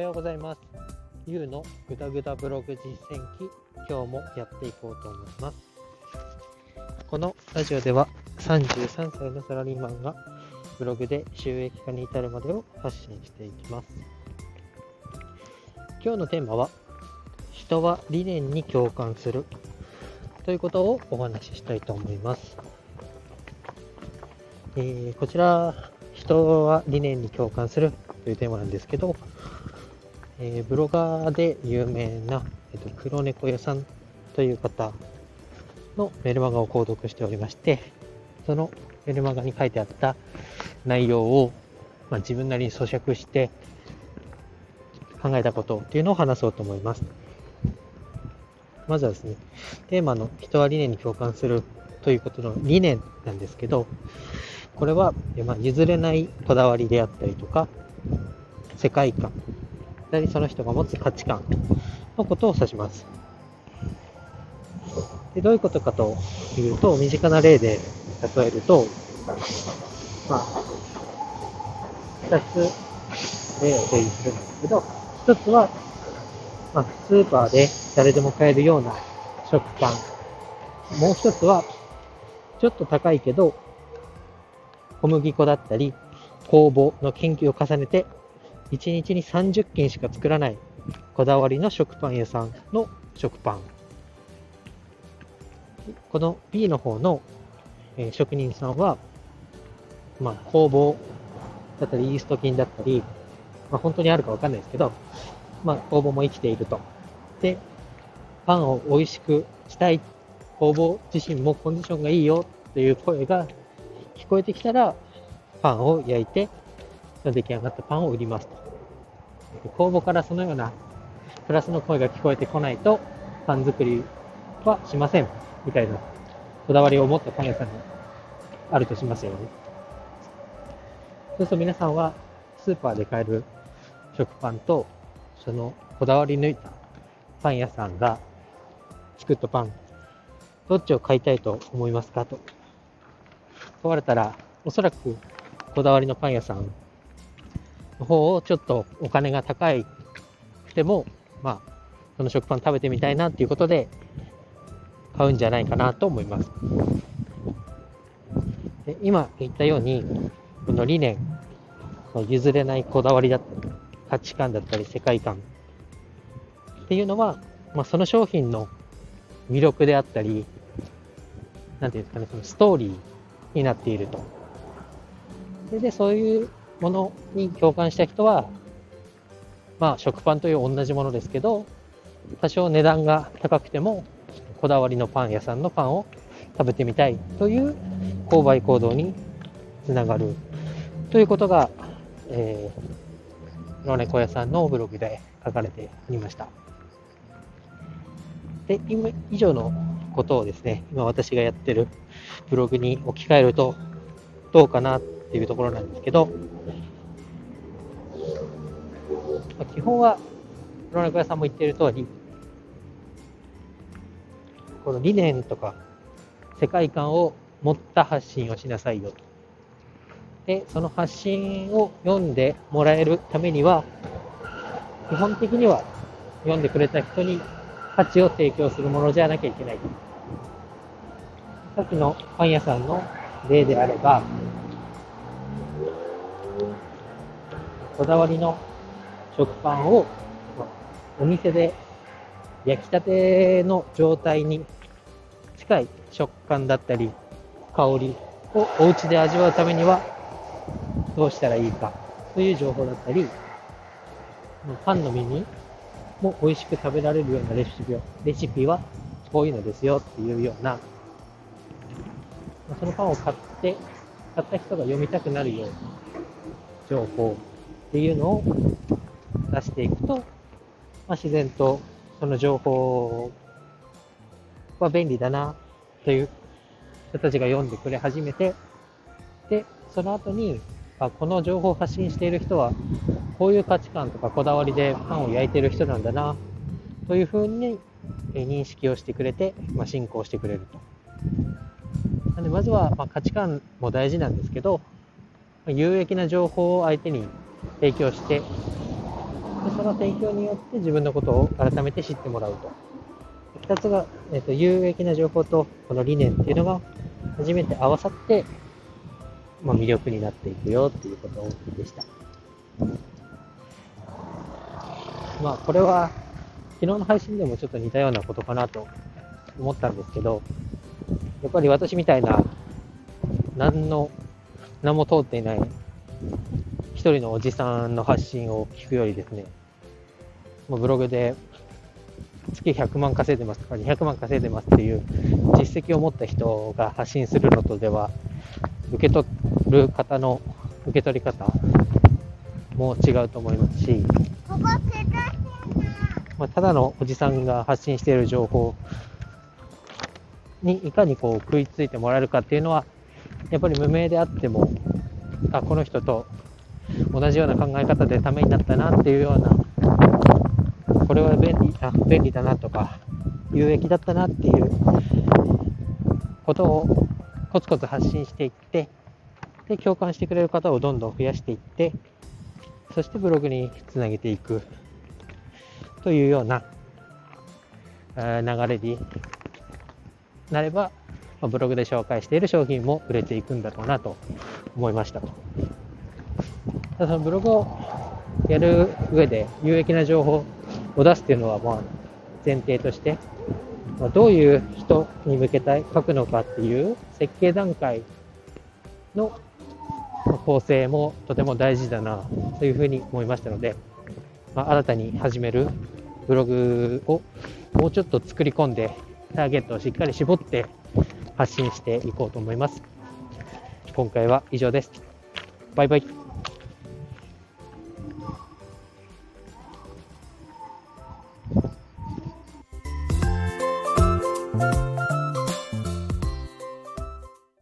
はようございます。ゆうのぐだぐだブログ実践記、今日もやっていこうと思います。このラジオでは33歳のサラリーマンがブログで収益化に至るまでを発信していきます。今日のテーマは、人は理念に共感するということをお話ししたいと思います。えー、こちら、人は理念に共感するというテーマなんですけど、えー、ブロガーで有名な、えーと、黒猫屋さんという方のメルマガを購読しておりまして、そのメルマガに書いてあった内容を、まあ、自分なりに咀嚼して考えたことっていうのを話そうと思います。まずはですね、テーマの人は理念に共感するということの理念なんですけど、これは、まあ、譲れないこだわりであったりとか、世界観、その人が持つ価値観のことを指します。でどういうことかというと、身近な例で例えると、まあ、2つ例を提示するんですけど、1つは、まあ、スーパーで誰でも買えるような食パン。もう1つは、ちょっと高いけど、小麦粉だったり、工房の研究を重ねて、1日に30件しか作らないこだわりの食パン屋さんの食パン。この B の方の、え職人さんは、まあ、工房だったり、イースト菌だったり、まあ、本当にあるかわかんないですけど、まあ、工房も生きていると。で、パンを美味しくしたい工房自身もコンディションがいいよという声が聞こえてきたら、パンを焼いて、出来上がったパンを売りますと。公募からそのようなプラスの声が聞こえてこないと、パン作りはしません。みたいなこだわりを持ったパン屋さんがあるとしますよね。そうすると皆さんはスーパーで買える食パンと、そのこだわり抜いたパン屋さんが作ったパン、どっちを買いたいと思いますかと問われたら、おそらくこだわりのパン屋さんの方をちょっとお金が高いくても、まあ、その食パン食べてみたいなっていうことで買うんじゃないかなと思います。で今言ったように、この理念、譲れないこだわりだったり、価値観だったり、世界観っていうのは、まあ、その商品の魅力であったり、なんていうんですかね、そのストーリーになっていると。で、でそういうものに共感した人は、まあ、食パンという同じものですけど、多少値段が高くても、こだわりのパン屋さんのパンを食べてみたいという購買行動につながるということが、えー、野猫屋さんのブログで書かれておりました。で、今以上のことをですね、今私がやってるブログに置き換えるとどうかなっていうところなんですけど、ま、基本は、黒猫屋さんも言っている通り、この理念とか世界観を持った発信をしなさいよと。で、その発信を読んでもらえるためには、基本的には読んでくれた人に価値を提供するものじゃなきゃいけない。さっきのパン屋さんの例であれば、こだわりの食パンをお店で焼きたての状態に近い食感だったり香りをお家で味わうためにはどうしたらいいか。という情報だったりパンの耳も美味しく食べられるようなレシピをレシピはこういうのですよっていうような。そのパンを買って買った人が読みたくなるような。情報っていうのを出していくと、まあ、自然とその情報は便利だなという人たちが読んでくれ始めて、で、その後に、あこの情報を発信している人は、こういう価値観とかこだわりでパンを焼いてる人なんだな、というふうに認識をしてくれて、まあ、進行してくれると。なんでまずは、ま価値観も大事なんですけど、有益な情報を相手に提供してで、その提供によって自分のことを改めて知ってもらうと。2つが、えーと、有益な情報とこの理念っていうのが初めて合わさって、まあ、魅力になっていくよっていうことでした。まあこれは昨日の配信でもちょっと似たようなことかなと思ったんですけど、やっぱり私みたいな何の、何も通っていない。一人のおじさんの発信を聞くよりですね、もうブログで月100万稼いでますとか200万稼いでますっていう実績を持った人が発信するのとでは、受け取る方の受け取り方も違うと思いますし、まあ、ただのおじさんが発信している情報にいかにこう食いついてもらえるかっていうのは、やっぱり無名であっても、あ、この人と同じような考え方でためになったなっていうような、これは便利あ便利だなとか、有益だったなっていうことをコツコツ発信していって、で、共感してくれる方をどんどん増やしていって、そしてブログにつなげていくというような流れになれば、まブログで紹介している商品も売れていくんだろうなと思いました。ただそのブログをやる上で有益な情報を出すっていうのはまあ前提として、まどういう人に向けた書くのかっていう設計段階の構成もとても大事だなというふうに思いましたので、まあ、新たに始めるブログをもうちょっと作り込んで、ターゲットをしっかり絞って発信していこうと思います。今回は以上です。バイバイ。